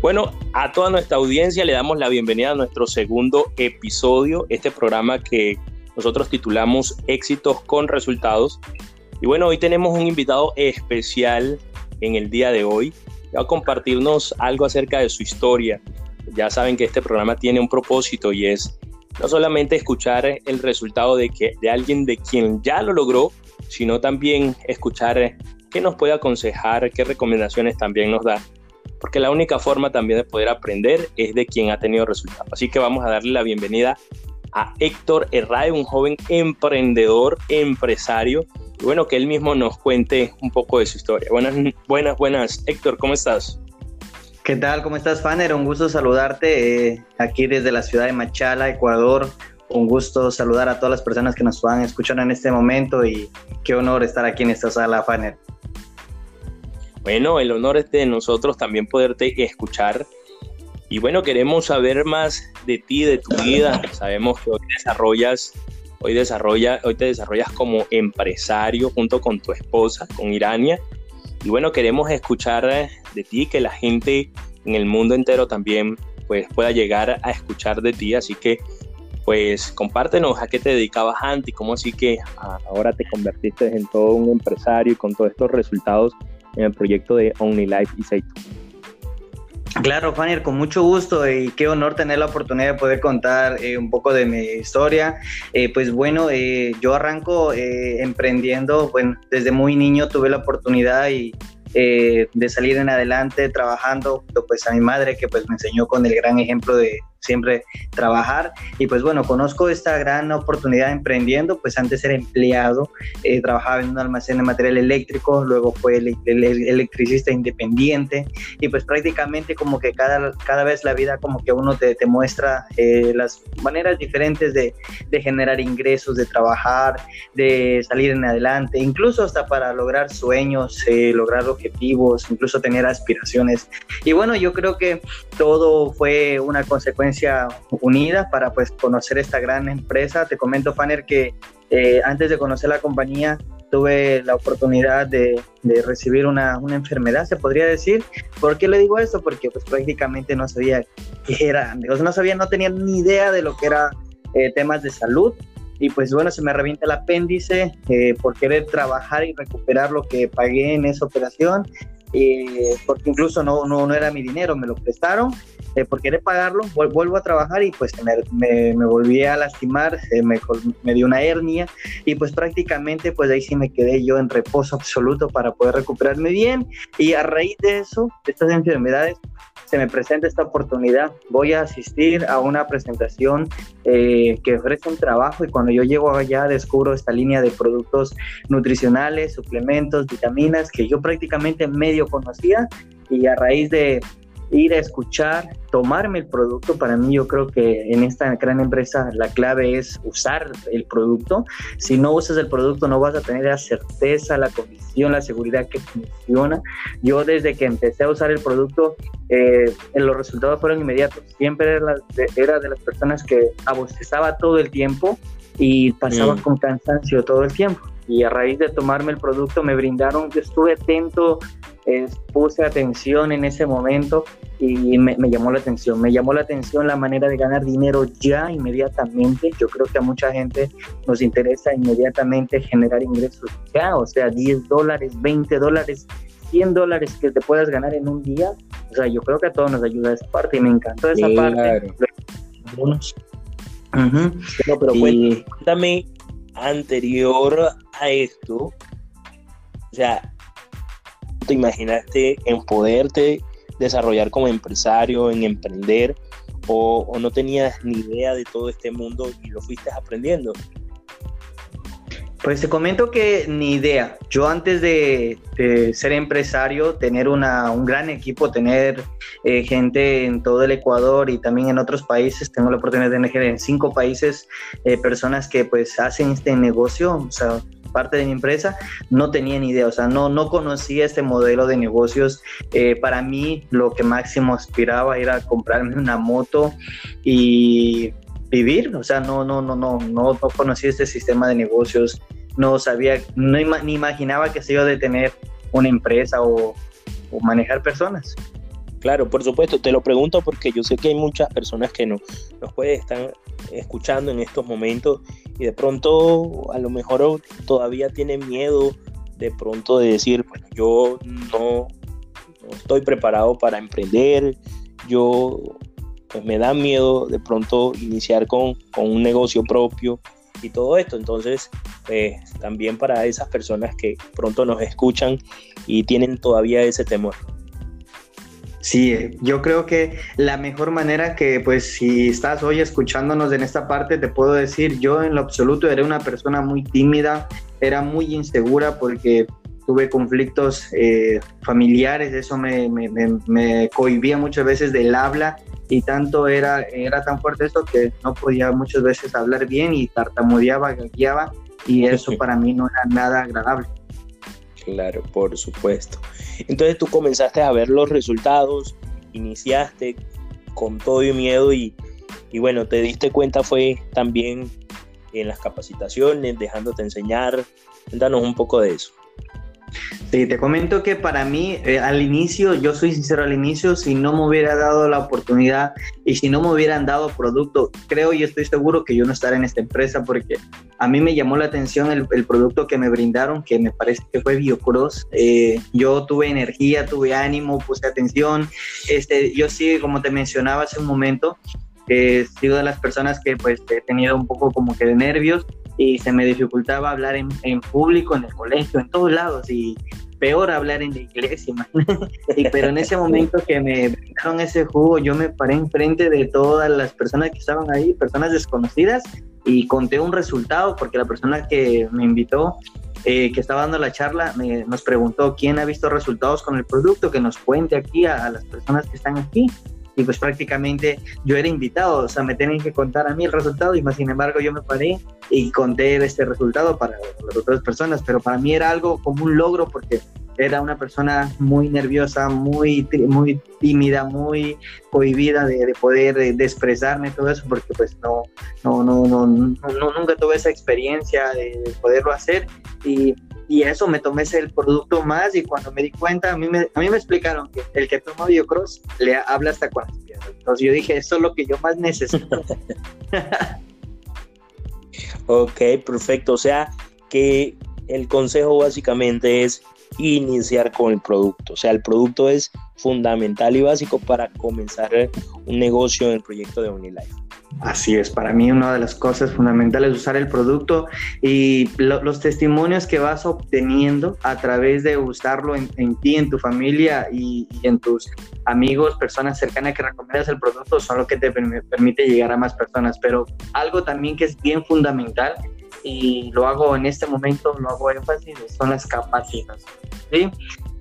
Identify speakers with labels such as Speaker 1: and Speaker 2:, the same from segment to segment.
Speaker 1: Bueno, a toda nuestra audiencia le damos la bienvenida a nuestro segundo episodio, este programa que nosotros titulamos Éxitos con Resultados. Y bueno, hoy tenemos un invitado especial en el día de hoy. Va a compartirnos algo acerca de su historia. Ya saben que este programa tiene un propósito y es no solamente escuchar el resultado de, que, de alguien de quien ya lo logró, sino también escuchar qué nos puede aconsejar, qué recomendaciones también nos da porque la única forma también de poder aprender es de quien ha tenido resultados. Así que vamos a darle la bienvenida a Héctor Herrae, un joven emprendedor, empresario, y bueno, que él mismo nos cuente un poco de su historia. Buenas, buenas, buenas. Héctor, ¿cómo estás?
Speaker 2: ¿Qué tal? ¿Cómo estás, Fanner? Un gusto saludarte eh, aquí desde la ciudad de Machala, Ecuador. Un gusto saludar a todas las personas que nos van a escuchar en este momento y qué honor estar aquí en esta sala, Fanner.
Speaker 1: Bueno, el honor es de nosotros también poderte escuchar. Y bueno, queremos saber más de ti, de tu vida. Sabemos que hoy desarrollas, hoy desarrolla, hoy te desarrollas como empresario junto con tu esposa, con Irania. Y bueno, queremos escuchar de ti, que la gente en el mundo entero también pues pueda llegar a escuchar de ti. Así que pues compártenos a qué te dedicabas antes y cómo así que ahora te convertiste en todo un empresario y con todos estos resultados en el proyecto de OnlyLife y Seito.
Speaker 2: Claro, Fanny, con mucho gusto y qué honor tener la oportunidad de poder contar eh, un poco de mi historia. Eh, pues bueno, eh, yo arranco emprendiendo, bueno, desde muy niño tuve la oportunidad y de salir en adelante trabajando pues a mi madre que pues me enseñó con el gran ejemplo de, siempre trabajar. Y pues bueno, conozco esta gran oportunidad emprendiendo, pues antes era empleado, eh, trabajaba en un almacén de material eléctrico, luego fue el, electricista independiente y pues prácticamente como que cada, cada vez la vida como que uno te, te muestra eh, las maneras diferentes de, de, generar ingresos, de trabajar, de salir en adelante, incluso hasta para lograr sueños, eh, lograr objetivos, incluso tener aspiraciones. Y bueno, yo creo que todo fue una consecuencia unida para pues conocer esta gran empresa. Te comento, Fanner, que eh, antes de conocer la compañía tuve la oportunidad de, de recibir una, una, enfermedad, se podría decir. ¿Por qué le digo esto? Porque pues prácticamente no sabía qué era, no sabía, no tenía ni idea de lo que era eh, temas de salud. Y pues bueno, se me revienta el apéndice eh, por querer trabajar y recuperar lo que pagué en esa operación. porque incluso no, no, no era mi dinero, me lo prestaron eh, por querer pagarlo, vuelvo a trabajar y pues me, me, volví a lastimar, eh, me, dio una hernia y pues prácticamente pues ahí sí me quedé yo en reposo absoluto para poder recuperarme bien y a raíz de eso, de estas enfermedades, se me presenta esta oportunidad. Voy a asistir a una presentación eh, que ofrece un trabajo y cuando yo llego allá descubro esta línea de productos nutricionales, suplementos, vitaminas que yo prácticamente medio conocía y a raíz de, ir a escuchar, tomarme el producto. Para mí yo creo que en esta gran empresa la clave es usar el producto. Si no usas el producto no vas a tener la certeza, la condición, la seguridad que funciona. Yo desde que empecé a usar el producto, eh, los resultados fueron inmediatos. Siempre era, de, era de las personas que abostezaba todo el tiempo y pasaba mm. con cansancio todo el tiempo. Y a raíz de tomarme el producto me brindaron, yo estuve atento puse atención en ese momento y me, llamó la atención. Me llamó la atención la manera de ganar dinero ya inmediatamente. Yo creo que a mucha gente nos interesa inmediatamente generar ingresos ya, o sea, 10 dólares, 20 dólares, 100 dólares que te puedas ganar en un día. O sea, yo creo que a todos nos ayuda esa parte y me encantó esa parte.
Speaker 1: pero cuéntame anterior a esto, o sea, te imaginaste en poderte desarrollar como empresario, en emprender, o, no tenías ni idea de todo este mundo y lo fuiste aprendiendo?
Speaker 2: Pues te comento que ni idea. Yo antes de, ser empresario, tener una, un gran equipo, tener eh, gente en todo el Ecuador y también en otros países, tengo la oportunidad de tener en cinco países eh, personas que pues hacen este negocio, o sea, parte de mi empresa, no tenía ni idea, o sea, no, no conocía este modelo de negocios. Eh, para mí lo que máximo aspiraba era comprarme una moto y vivir, o sea, no, no, no, no, no, no conocía este sistema de negocios, no sabía, no ni imaginaba que se iba a tener una empresa o, o manejar personas.
Speaker 1: Claro, por supuesto, te lo pregunto porque yo sé que hay muchas personas que no, nos pueden estar escuchando en estos momentos y de pronto a lo mejor todavía tienen miedo de pronto de decir, bueno, yo no, estoy preparado para emprender, yo pues me da miedo de pronto iniciar con, con un negocio propio y todo esto. Entonces, pues, también para esas personas que pronto nos escuchan y tienen todavía ese temor.
Speaker 2: Sí, yo creo que la mejor manera que, pues, si estás hoy escuchándonos en esta parte, te puedo decir, yo en lo absoluto era una persona muy tímida, era muy insegura porque tuve conflictos eh, familiares, eso me, me, me, cohibía muchas veces del habla y tanto era, era tan fuerte eso que no podía muchas veces hablar bien y tartamudeaba, gagueaba y eso para mí no era nada agradable.
Speaker 1: Claro, por supuesto. Entonces tú comenzaste a ver los resultados, iniciaste con todo y miedo y, y bueno, te diste cuenta fue también en las capacitaciones, dejándote enseñar. Cuéntanos un poco de eso.
Speaker 2: Sí, te comento que para mí, eh, al inicio, yo soy sincero al inicio, si no me hubiera dado la oportunidad y si no me hubieran dado producto, creo y estoy seguro que yo no estaría en esta empresa porque a mí me llamó la atención el, producto que me brindaron, que me parece que fue Biocross. Eh, yo tuve energía, tuve ánimo, puse atención. Este, yo sí, como te mencionaba hace un momento, he sido de las personas que pues he tenido un poco como que de nervios y se me dificultaba hablar en, en público, en el colegio, en todos lados y peor hablar en la iglesia, y, pero en ese momento que me brindaron ese jugo, yo me paré enfrente de todas las personas que estaban ahí, personas desconocidas, y conté un resultado porque la persona que me invitó, eh, que estaba dando la charla, me, nos preguntó quién ha visto resultados con el producto, que nos cuente aquí a las personas que están aquí y pues prácticamente yo era invitado, o sea, me tenían que contar a mí el resultado y más sin embargo yo me paré y conté este resultado para las otras personas, pero para mí era algo como un logro porque era una persona muy nerviosa, muy, muy tímida, muy cohibida de, de poder de, expresarme todo eso, porque pues no, no, no, no, no, nunca tuve esa experiencia de poderlo hacer y y eso me tomé ese el producto más y cuando me di cuenta, a mí me, a mí me explicaron que el que toma Biocross le habla hasta con las. Entonces yo dije, eso es lo que yo más necesito.
Speaker 1: ok, perfecto. O sea que el consejo básicamente es iniciar con el producto. O sea, el producto es fundamental y básico para comenzar un negocio en el proyecto de OnlyLife.
Speaker 2: Así es, para mí una de las cosas fundamentales es usar el producto y los testimonios que vas obteniendo a través de usarlo en, ti, en tu familia y, en tus amigos, personas cercanas que recomiendas el producto son lo que te permite llegar a más personas. Pero algo también que es bien fundamental y lo hago en este momento, lo hago énfasis, son las capacidades. ¿sí?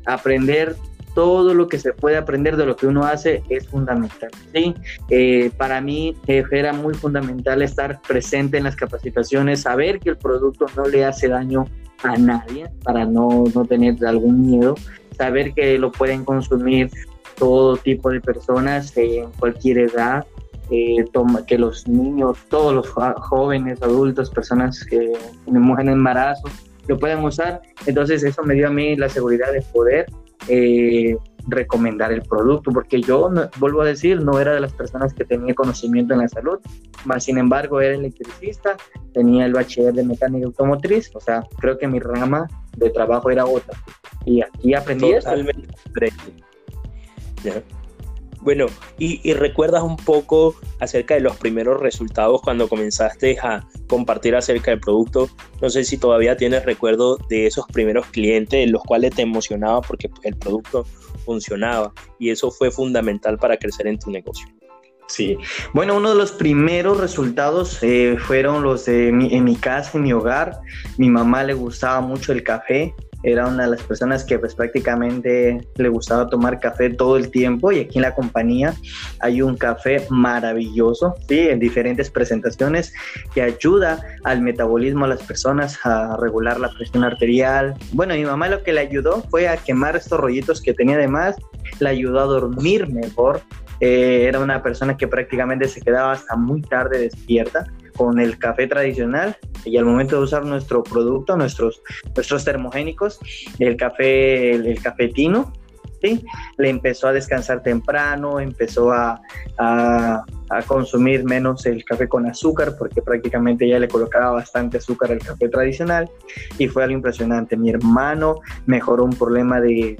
Speaker 2: Aprender todo lo que se puede aprender de lo que uno hace es fundamental. ¿sí? Eh, para mí eh, era muy fundamental estar presente en las capacitaciones, saber que el producto no le hace daño a nadie para no, no tener algún miedo, saber que lo pueden consumir todo tipo de personas en cualquier edad, eh, toma, que los niños, todos los jóvenes, adultos, personas que mueren en embarazo, lo pueden usar. Entonces eso me dio a mí la seguridad de poder eh, recomendar el producto, porque yo, vuelvo a decir, no era de las personas que tenía conocimiento en la salud, más sin embargo era electricista, tenía el bachiller de mecánica automotriz, o sea, creo que mi rama de trabajo era otra. Y aquí aprendí Totalmente
Speaker 1: bueno, y, recuerdas un poco acerca de los primeros resultados cuando comenzaste a compartir acerca del producto. No sé si todavía tienes recuerdo de esos primeros clientes, los cuales te emocionaba porque el producto funcionaba y eso fue fundamental para crecer en tu negocio.
Speaker 2: Sí, bueno, uno de los primeros resultados eh, fueron los de en mi casa, en mi hogar. Mi mamá le gustaba mucho el café, era una de las personas que pues prácticamente le gustaba tomar café todo el tiempo y aquí en la compañía hay un café maravilloso, sí, en diferentes presentaciones que ayuda al metabolismo a las personas a regular la presión arterial. Bueno, mi mamá lo que le ayudó fue a quemar estos rollitos que tenía de más, le ayudó a dormir mejor. Eh, era una persona que prácticamente se quedaba hasta muy tarde despierta con el café tradicional y al momento de usar nuestro producto, nuestros, nuestros termogénicos, el café, el, cafetino, ¿sí? Le empezó a descansar temprano, empezó a, a, a, consumir menos el café con azúcar, porque prácticamente ya le colocaba bastante azúcar al café tradicional, y fue algo impresionante. Mi hermano mejoró un problema de,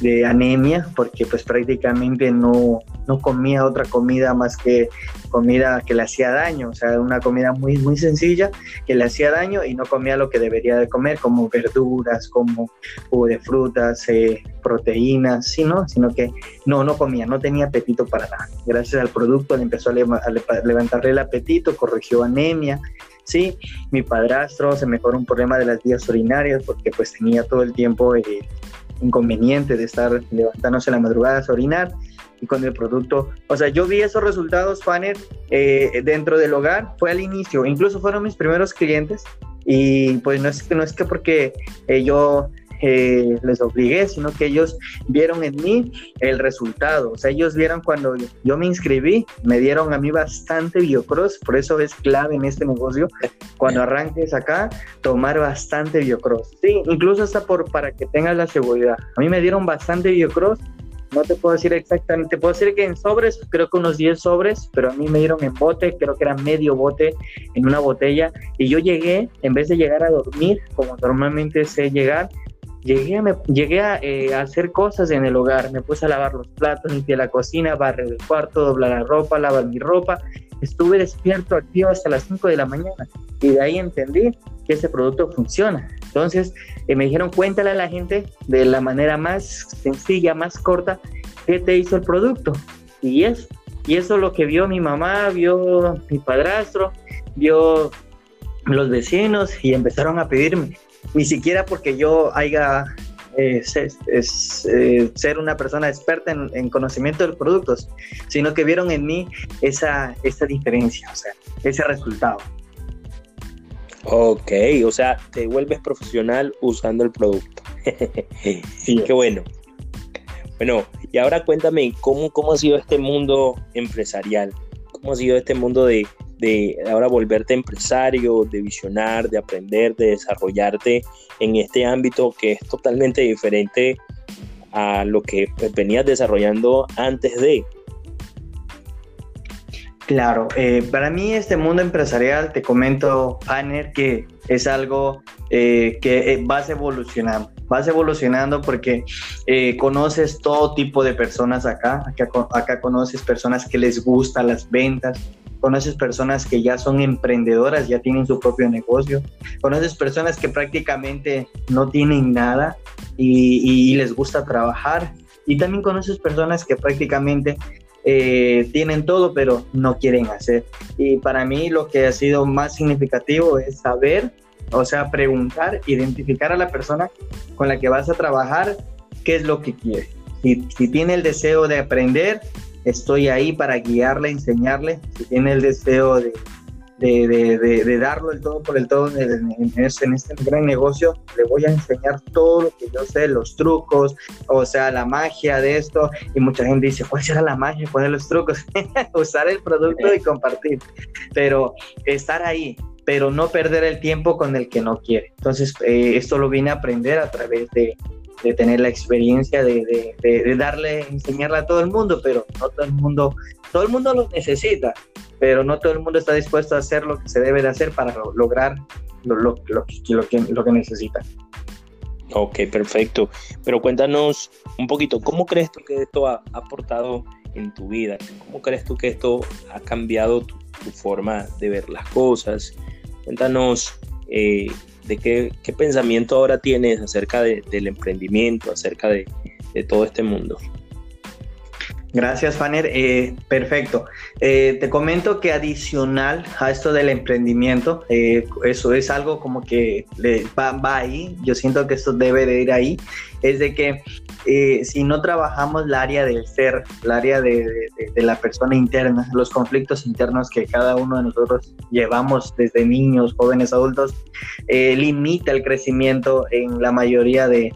Speaker 2: de anemia, porque pues prácticamente no, no comía otra comida más que comida que le hacía daño, o sea, una comida muy, muy sencilla que le hacía daño y no comía lo que debería de comer, como verduras, como jugo de frutas, eh, proteínas, sino, sino que no, no comía, no tenía apetito para nada. Gracias al producto le empezó a, levantarle el apetito, corrigió anemia, sí, mi padrastro se mejoró un problema de las vías urinarias porque pues tenía todo el tiempo eh, inconveniente de estar levantándose a la madrugada a orinar y con el producto. O sea, yo vi esos resultados, Fanner, eh, dentro del hogar, fue al inicio, incluso fueron mis primeros clientes y pues no es que, no es que porque eh, yo eh, les obligué, sino que ellos vieron en mí el resultado. O sea, ellos vieron cuando yo me inscribí, me dieron a mí bastante biocross, por eso es clave en este negocio, cuando arranques acá, tomar bastante biocross. Sí, incluso hasta por, para que tengas la seguridad. A mí me dieron bastante biocross no te puedo decir exactamente, puedo decir que en sobres, creo que unos 10 sobres, pero a mí me dieron en bote, creo que era medio bote en una botella. Y yo llegué, en vez de llegar a dormir, como normalmente sé llegar, llegué a, me, llegué a, eh, hacer cosas en el hogar. Me puse a lavar los platos, limpié la cocina, barrer el cuarto, doblar la ropa, lavar mi ropa. Estuve despierto, activo hasta las 5 de la mañana. Y de ahí entendí que ese producto funciona. Entonces eh, me dijeron, cuéntale a la gente de la manera más sencilla, más corta, qué te hizo el producto. Y eso, y eso es lo que vio mi mamá, vio mi padrastro, vio los vecinos y empezaron a pedirme. Ni siquiera porque yo haya eh, eh, ser una persona experta en, conocimiento de productos, sino que vieron en mí esa, esa diferencia, o sea, ese resultado.
Speaker 1: Ok, o sea, te vuelves profesional usando el producto. sí. Qué bueno. Bueno, y ahora cuéntame cómo, cómo ha sido este mundo empresarial, cómo ha sido este mundo de, de ahora volverte empresario, de visionar, de aprender, de desarrollarte en este ámbito que es totalmente diferente a lo que pues, venías desarrollando antes de.
Speaker 2: Claro, eh, para mí este mundo empresarial, te comento, Panner, que es algo eh, que eh, vas evolucionando, vas evolucionando porque conoces todo tipo de personas acá, acá, conoces personas que les gustan las ventas, conoces personas que ya son emprendedoras, ya tienen su propio negocio, conoces personas que prácticamente no tienen nada y, y, les gusta trabajar y también conoces personas que prácticamente eh, tienen todo, pero no quieren hacer. Y para mí lo que ha sido más significativo es saber, o sea, preguntar, identificar a la persona con la que vas a trabajar, qué es lo que quiere. Si, si tiene el deseo de aprender, estoy ahí para guiarle, enseñarle. Si tiene el deseo de de, de, de, darlo el todo por el todo en, este, gran negocio, le voy a enseñar todo lo que yo sé, los trucos, o sea, la magia de esto. Y mucha gente dice, ¿cuál será la magia? Poner los trucos, usar el producto y compartir. Pero estar ahí, pero no perder el tiempo con el que no quiere. Entonces, eh, esto lo vine a aprender a través de, de tener la experiencia de, de, darle, enseñarle a todo el mundo, pero no todo el mundo, todo el mundo lo necesita, pero no todo el mundo está dispuesto a hacer lo que se debe de hacer para lograr lo, lo, lo, que, lo que necesita.
Speaker 1: Ok, perfecto. Pero cuéntanos un poquito, ¿cómo crees tú que esto ha aportado en tu vida? ¿Cómo crees tú que esto ha cambiado tu, forma de ver las cosas? Cuéntanos eh, de qué, qué, pensamiento ahora tienes acerca de, del emprendimiento, acerca de, de todo este mundo.
Speaker 2: Gracias, Fanner. Eh, perfecto. Eh, te comento que adicional a esto del emprendimiento, eh, eso es algo como que va, va, ahí. Yo siento que esto debe de ir ahí. Es de que eh, si no trabajamos el área del ser, el área de, la persona interna, los conflictos internos que cada uno de nosotros llevamos desde niños, jóvenes, adultos, eh, limita el crecimiento en la mayoría de,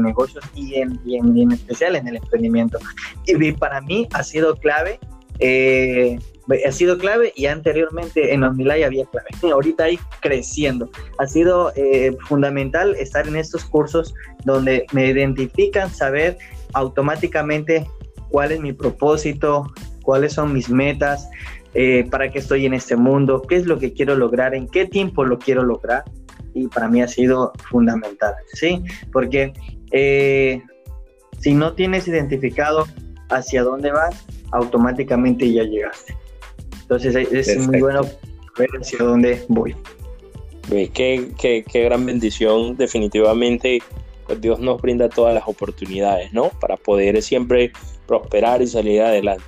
Speaker 2: negocios y en, en, especial en el emprendimiento. Y para mí ha sido clave eh, ha sido clave y anteriormente en Omnilay había clave. Ahorita ahí creciendo. Ha sido eh, fundamental estar en estos cursos donde me identifican, saber automáticamente cuál es mi propósito, cuáles son mis metas, eh, para qué estoy en este mundo, qué es lo que quiero lograr, en qué tiempo lo quiero lograr. Y para mí ha sido fundamental, ¿sí? Porque eh, si no tienes identificado hacia dónde vas, automáticamente ya llegaste. Entonces es muy bueno ver hacia dónde voy.
Speaker 1: Qué, qué, qué gran bendición, definitivamente pues Dios nos brinda todas las oportunidades, ¿no? Para poder siempre prosperar y salir adelante.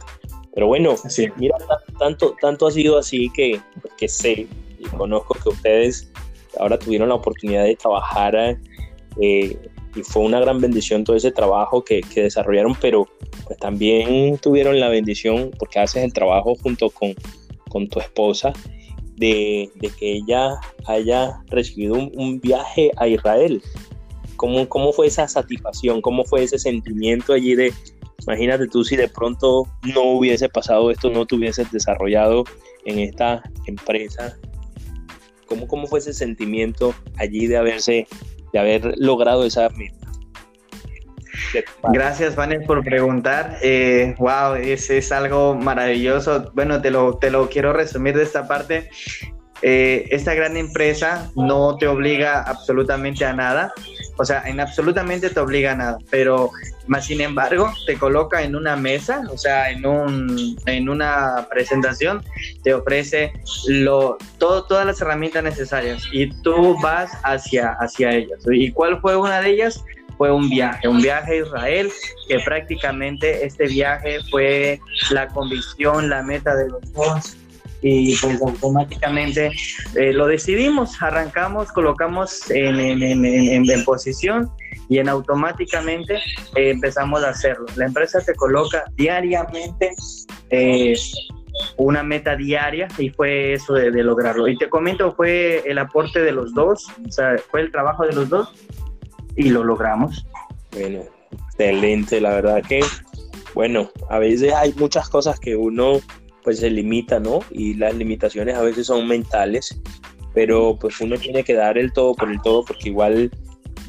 Speaker 1: Pero bueno, mira, tanto, tanto ha sido así que, pues, que sé y conozco que ustedes ahora tuvieron la oportunidad de trabajar eh, y fue una gran bendición todo ese trabajo que, que, desarrollaron, pero pues también tuvieron la bendición, porque haces el trabajo junto con, con tu esposa, de, de, que ella haya recibido un, un viaje a Israel. ¿Cómo, ¿Cómo fue esa satisfacción? ¿Cómo fue ese sentimiento allí de, imagínate tú si de pronto no hubiese pasado esto, no te hubieses desarrollado en esta empresa? ¿Cómo, cómo fue ese sentimiento allí de haberse, de haber logrado esa meta?
Speaker 2: Gracias, Vanes, por preguntar. Eh, wow, es, es algo maravilloso. Bueno, te lo, te lo quiero resumir de esta parte. Eh, esta gran empresa no te obliga absolutamente a nada, o sea, en absolutamente te obliga a nada, pero más sin embargo te coloca en una mesa, o sea, en, un, en una presentación, te ofrece lo, todo, todas las herramientas necesarias y tú vas hacia, hacia ellas. ¿Y cuál fue una de ellas? Fue un viaje, un viaje a Israel, que prácticamente este viaje fue la convicción, la meta de los dos y pues automáticamente eh, lo decidimos, arrancamos, colocamos en, en, en, en posición y en automáticamente eh, empezamos a hacerlo. La empresa te coloca diariamente eh, una meta diaria y fue eso de, de, lograrlo. Y te comento, fue el aporte de los dos, o sea, fue el trabajo de los dos y lo logramos.
Speaker 1: Bueno, excelente, la verdad que, bueno, a veces hay muchas cosas que uno pues se limita, ¿no? Y las limitaciones a veces son mentales, pero pues uno tiene que dar el todo por el todo porque igual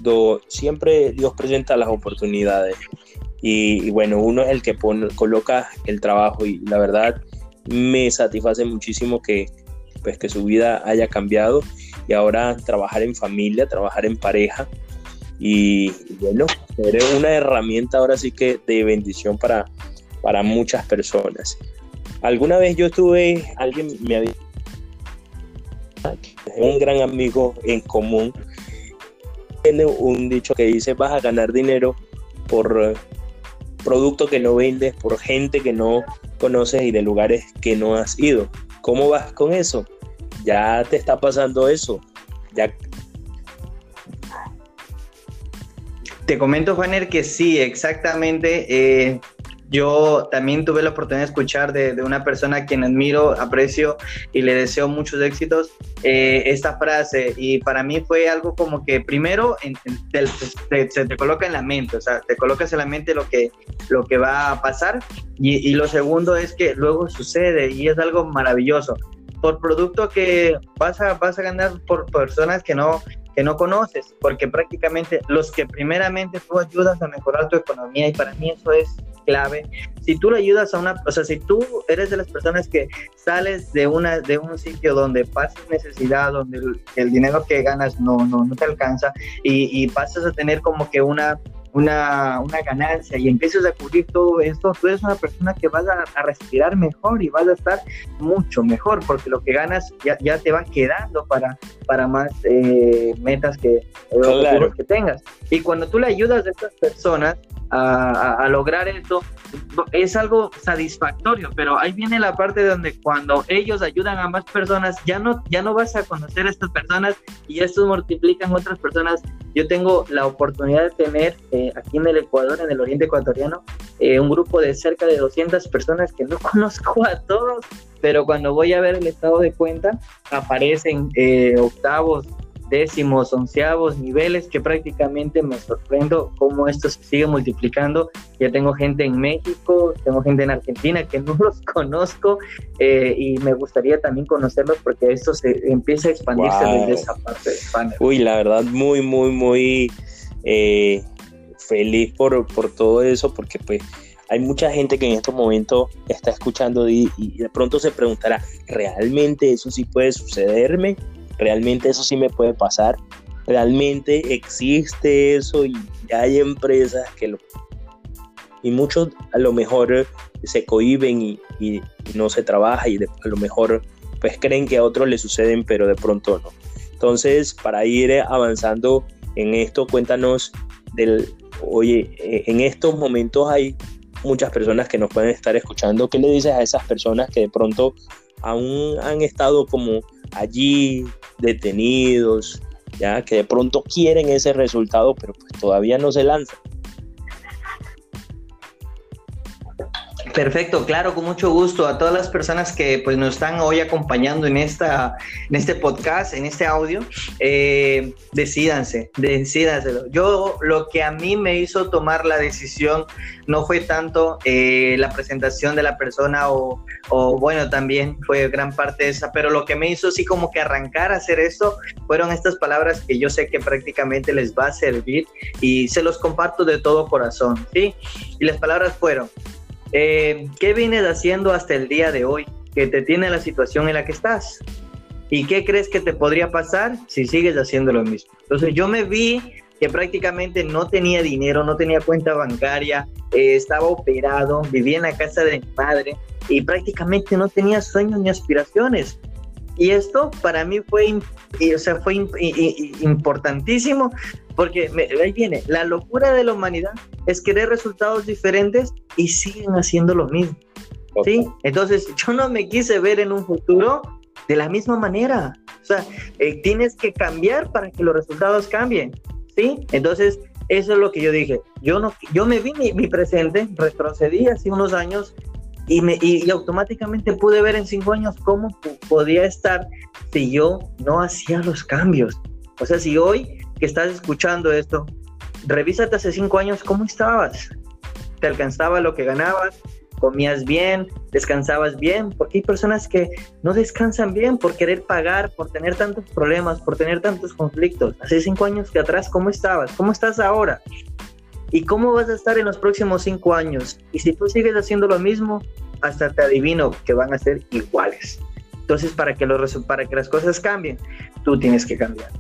Speaker 1: do, siempre Dios presenta las oportunidades y, bueno, uno es el que pone, coloca el trabajo y la verdad me satisface muchísimo que pues que su vida haya cambiado y ahora trabajar en familia, trabajar en pareja y, bueno, eres una herramienta ahora sí que de bendición para, para muchas personas. Alguna vez yo estuve, alguien me había un gran amigo en común tiene un dicho que dice vas a ganar dinero por eh, producto que no vendes, por gente que no conoces y de lugares que no has ido. ¿Cómo vas con eso? Ya te está pasando eso. Ya
Speaker 2: te comento, Juaner, que sí, exactamente. Eh, yo también tuve la oportunidad de escuchar de, una persona a quien admiro, aprecio y le deseo muchos éxitos eh, esta frase y para mí fue algo como que primero se te coloca en la mente, o sea, te colocas en la mente lo que, lo que va a pasar y, lo segundo es que luego sucede y es algo maravilloso. Por producto que vas a, vas a ganar por personas que no, que no conoces, porque prácticamente los que primeramente tú ayudas a mejorar tu economía y para mí eso es clave. Si tú le ayudas a una, o sea, si tú eres de las personas que sales de una de un sitio donde pasas necesidad, donde el, dinero que ganas no, no, no te alcanza y, y pasas a tener como que una una, una, ganancia y empiezas a cubrir todo esto, tú eres una persona que vas a, respirar mejor y vas a estar mucho mejor porque lo que ganas ya, ya te va quedando para, para más eh, metas que, claro. que tengas. Y cuando tú le ayudas a estas personas, a, lograr esto, es algo satisfactorio, pero ahí viene la parte donde cuando ellos ayudan a más personas, ya no, ya no vas a conocer a estas personas y estos multiplican otras personas. Yo tengo la oportunidad de tener eh, aquí en el Ecuador, en el oriente ecuatoriano, eh, un grupo de cerca de 200 personas que no conozco a todos, pero cuando voy a ver el estado de cuenta, aparecen eh, octavos, décimos, onceavos niveles que prácticamente me sorprendo cómo esto se sigue multiplicando. Ya tengo gente en México, tengo gente en Argentina que no los conozco eh, y me gustaría también conocerlos porque esto se empieza a expandirse desde esa parte de España.
Speaker 1: Uy, la verdad, muy, muy, muy eh, feliz por, por todo eso porque pues hay mucha gente que en estos momentos está escuchando y, de pronto se preguntará, ¿realmente eso sí puede sucederme? ¿Realmente eso sí me puede pasar? ¿Realmente existe eso y hay empresas que lo... Y muchos a lo mejor se cohiben y, no se trabaja y a lo mejor pues creen que a otros le suceden, pero de pronto no. Entonces, para ir avanzando en esto, cuéntanos del, oye, eh, en estos momentos hay muchas personas que nos pueden estar escuchando. ¿Qué le dices a esas personas que de pronto aún han estado como allí detenidos, ya que de pronto quieren ese resultado, pero pues todavía no se lanzan?
Speaker 2: Perfecto, claro, con mucho gusto a todas las personas que pues nos están hoy acompañando en esta, en este podcast, en este audio, eh, decídanse. Yo lo que a mí me hizo tomar la decisión no fue tanto eh, la presentación de la persona o, o, bueno también fue gran parte de esa, pero lo que me hizo así como que arrancar a hacer esto fueron estas palabras que yo sé que prácticamente les va a servir y se los comparto de todo corazón, ¿sí? Y las palabras fueron eh, ¿Qué vienes haciendo hasta el día de hoy que te tiene la situación en la que estás? ¿Y qué crees que te podría pasar si sigues haciendo lo mismo? Entonces yo me vi que prácticamente no tenía dinero, no tenía cuenta bancaria, eh, estaba operado, vivía en la casa de mi padre y prácticamente no tenía sueños ni aspiraciones. Y esto para mí fue, o sea, fue importantísimo porque ahí viene, la locura de la humanidad es querer resultados diferentes y siguen haciendo lo mismo. ¿sí? Entonces yo no me quise ver en un futuro de la misma manera. O sea, eh, tienes que cambiar para que los resultados cambien. ¿sí? Entonces eso es lo que yo dije. Yo, no, yo me vi mi, mi presente, retrocedí hace unos años y, me, y, automáticamente pude ver en cinco años cómo podía estar si yo no hacía los cambios. O sea, si hoy que estás escuchando esto, revísate hace cinco años cómo estabas. ¿Te alcanzaba lo que ganabas? ¿Comías bien? ¿Descansabas bien? Porque hay personas que no descansan bien por querer pagar, por tener tantos problemas, por tener tantos conflictos. Hace cinco años que atrás, ¿cómo estabas? ¿Cómo estás ahora? ¿Y cómo vas a estar en los próximos cinco años? Y si tú sigues haciendo lo mismo, hasta te adivino que van a ser iguales. Entonces, para que, los, para que las cosas cambien, tú tienes que cambiar.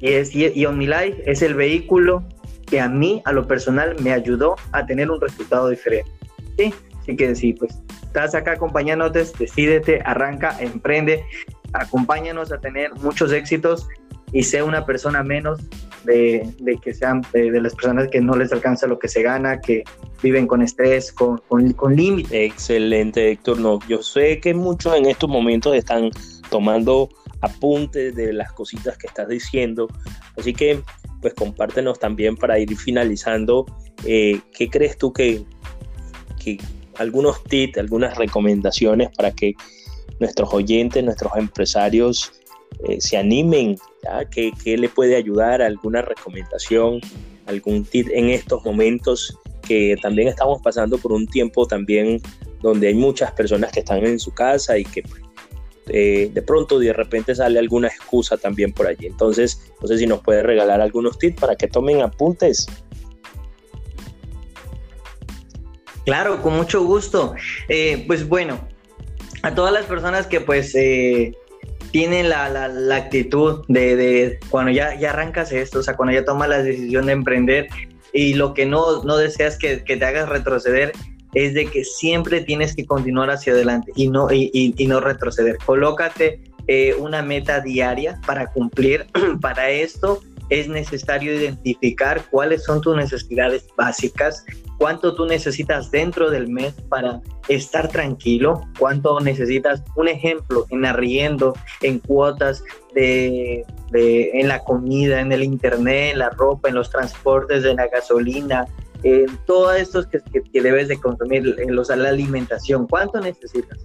Speaker 2: Y, es, y, OmniLife es el vehículo que a mí, a lo personal, me ayudó a tener un resultado diferente. ¿Sí? Así que sí, pues estás acá acompañándote, decídete, arranca, emprende, acompáñanos a tener muchos éxitos y sea una persona menos de, que sean de, las personas que no les alcanza lo que se gana, que viven con estrés, con, con, con límites.
Speaker 1: Excelente, Héctor. No, yo sé que muchos en estos momentos están tomando apuntes de las cositas que estás diciendo. Así que, pues compártenos también para ir finalizando. Eh, ¿Qué crees tú que, que algunos tips, algunas recomendaciones para que nuestros oyentes, nuestros empresarios eh, se animen, ¿Qué, ¿Qué, le puede ayudar? ¿Alguna recomendación? ¿Algún tip en estos momentos que también estamos pasando por un tiempo también donde hay muchas personas que están en su casa y que pues, eh, de pronto de repente sale alguna excusa también por allí. Entonces, no sé si nos puede regalar algunos tips para que tomen apuntes.
Speaker 2: Claro, con mucho gusto. Eh, pues bueno, a todas las personas que pues eh, tienen la, la, actitud de, de, cuando ya, ya arrancas esto, o sea, cuando ya tomas la decisión de emprender y lo que no, no deseas que, que te hagas retroceder, es de que siempre tienes que continuar hacia adelante y no, y, y, no retroceder. Colócate eh, una meta diaria para cumplir. para esto es necesario identificar cuáles son tus necesidades básicas, cuánto tú necesitas dentro del mes para estar tranquilo, cuánto necesitas, un ejemplo, en arriendo, en cuotas de, en la comida, en el internet, en la ropa, en los transportes, en la gasolina, en todo esto que, que, debes de consumir, en los, la alimentación, ¿cuánto necesitas?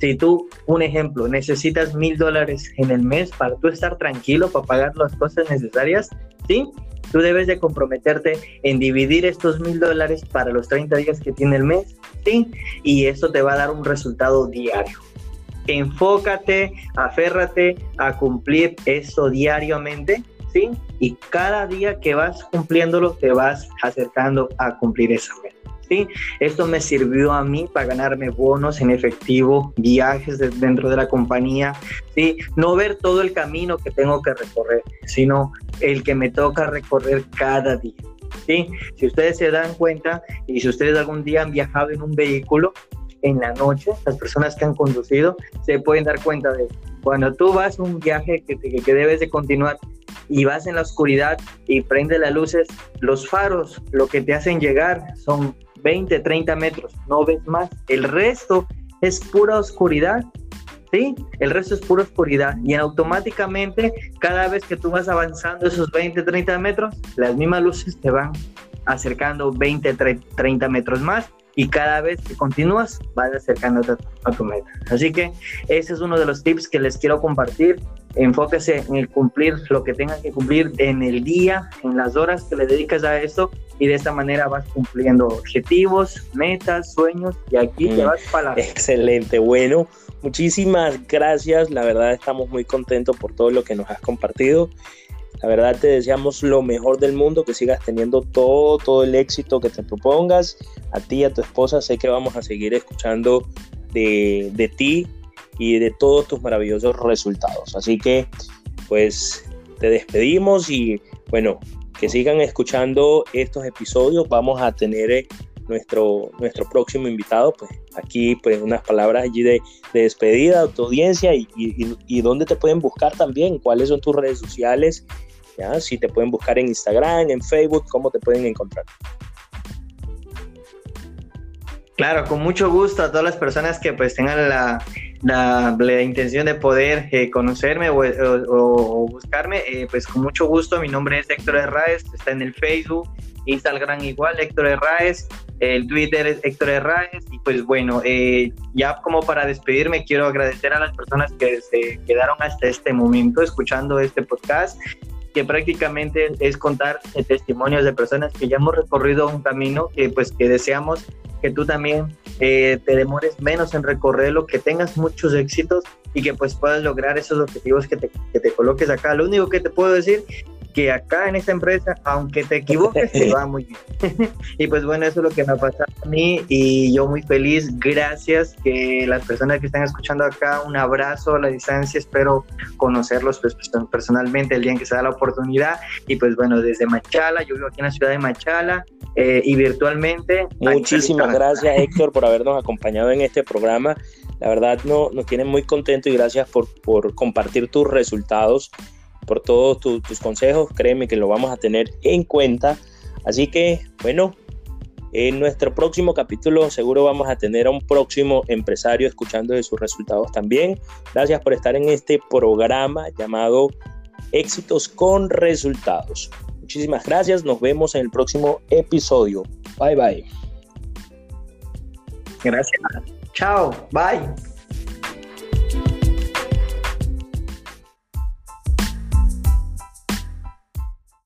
Speaker 2: Si tú, un ejemplo, necesitas mil dólares en el mes para tú estar tranquilo, para pagar las cosas necesarias, ¿sí? Tú debes de comprometerte en dividir estos mil dólares para los 30 días que tiene el mes, ¿sí? Y eso te va a dar un resultado diario. Enfócate, aférrate a cumplir eso diariamente, ¿sí? Y cada día que vas cumpliéndolo, te vas acercando a cumplir esa meta. ¿Sí? Esto me sirvió a mí para ganarme bonos en efectivo, viajes dentro de la compañía, ¿sí? No ver todo el camino que tengo que recorrer, sino el que me toca recorrer cada día. ¿sí? Si ustedes se dan cuenta y si ustedes algún día han viajado en un vehículo, en la noche, las personas que han conducido se pueden dar cuenta de cuando tú vas un viaje que, que debes de continuar y vas en la oscuridad y prende las luces, los faros lo que te hacen llegar son 20, 30 metros, no ves más. El resto es pura oscuridad. ¿Sí? El resto es pura oscuridad y automáticamente cada vez que tú vas avanzando esos 20, 30 metros, las mismas luces te van acercando 20, 30 metros más y cada vez que continúas vas acercándote a tu meta. Así que ese es uno de los tips que les quiero compartir. Enfóquese en el cumplir lo que tengan que cumplir en el día, en las horas que le dedicas a esto y de esta manera vas cumpliendo objetivos, metas, sueños y aquí te mm, vas para la...
Speaker 1: Excelente, bueno, muchísimas gracias, la verdad estamos muy contentos por todo lo que nos has compartido. La verdad te deseamos lo mejor del mundo, que sigas teniendo todo, todo el éxito que te propongas. A ti, a tu esposa, sé que vamos a seguir escuchando de, de ti y de todos tus maravillosos resultados. Así que, pues, te despedimos y bueno, que sigan escuchando estos episodios. Vamos a tener nuestro, nuestro próximo invitado, pues aquí pues unas palabras allí de, despedida a tu audiencia y, y, dónde te pueden buscar también, cuáles son tus redes sociales, ¿ya? si te pueden buscar en Instagram, en Facebook, cómo te pueden encontrar.
Speaker 2: Claro, con mucho gusto a todas las personas que pues tengan la, la, intención de poder eh, conocerme o, buscarme, eh, pues con mucho gusto. Mi nombre es Héctor Herráez, está en el Facebook, Instagram igual, Héctor Herráez, el Twitter es Héctor Herráez. Y pues bueno, eh, ya como para despedirme, quiero agradecer a las personas que se quedaron hasta este momento escuchando este podcast que prácticamente es contar testimonios de personas que ya hemos recorrido un camino que pues que deseamos que tú también eh, te demores menos en recorrerlo, que tengas muchos éxitos y que pues puedas lograr esos objetivos que te, que te coloques acá. Lo único que te puedo decir que acá en esta empresa, aunque te equivoques, te va muy bien. y pues bueno, eso es lo que me ha pasado a mí y yo muy feliz. Gracias que las personas que están escuchando acá, un abrazo a la distancia. Espero conocerlos pues, personalmente el día en que se da la oportunidad. Y pues bueno, desde Machala, yo vivo aquí en la ciudad de Machala eh, y virtualmente.
Speaker 1: Muchísimas gracias Héctor por habernos acompañado en este programa. La verdad no, nos tiene muy contentos y gracias por, por compartir tus resultados por todos tus consejos. Créeme que lo vamos a tener en cuenta. Así que, bueno, en nuestro próximo capítulo seguro vamos a tener a un próximo empresario escuchando de sus resultados también. Gracias por estar en este programa llamado Éxitos con Resultados. Muchísimas gracias. Nos vemos en el próximo episodio. Bye bye.
Speaker 2: Gracias. Chao. Bye.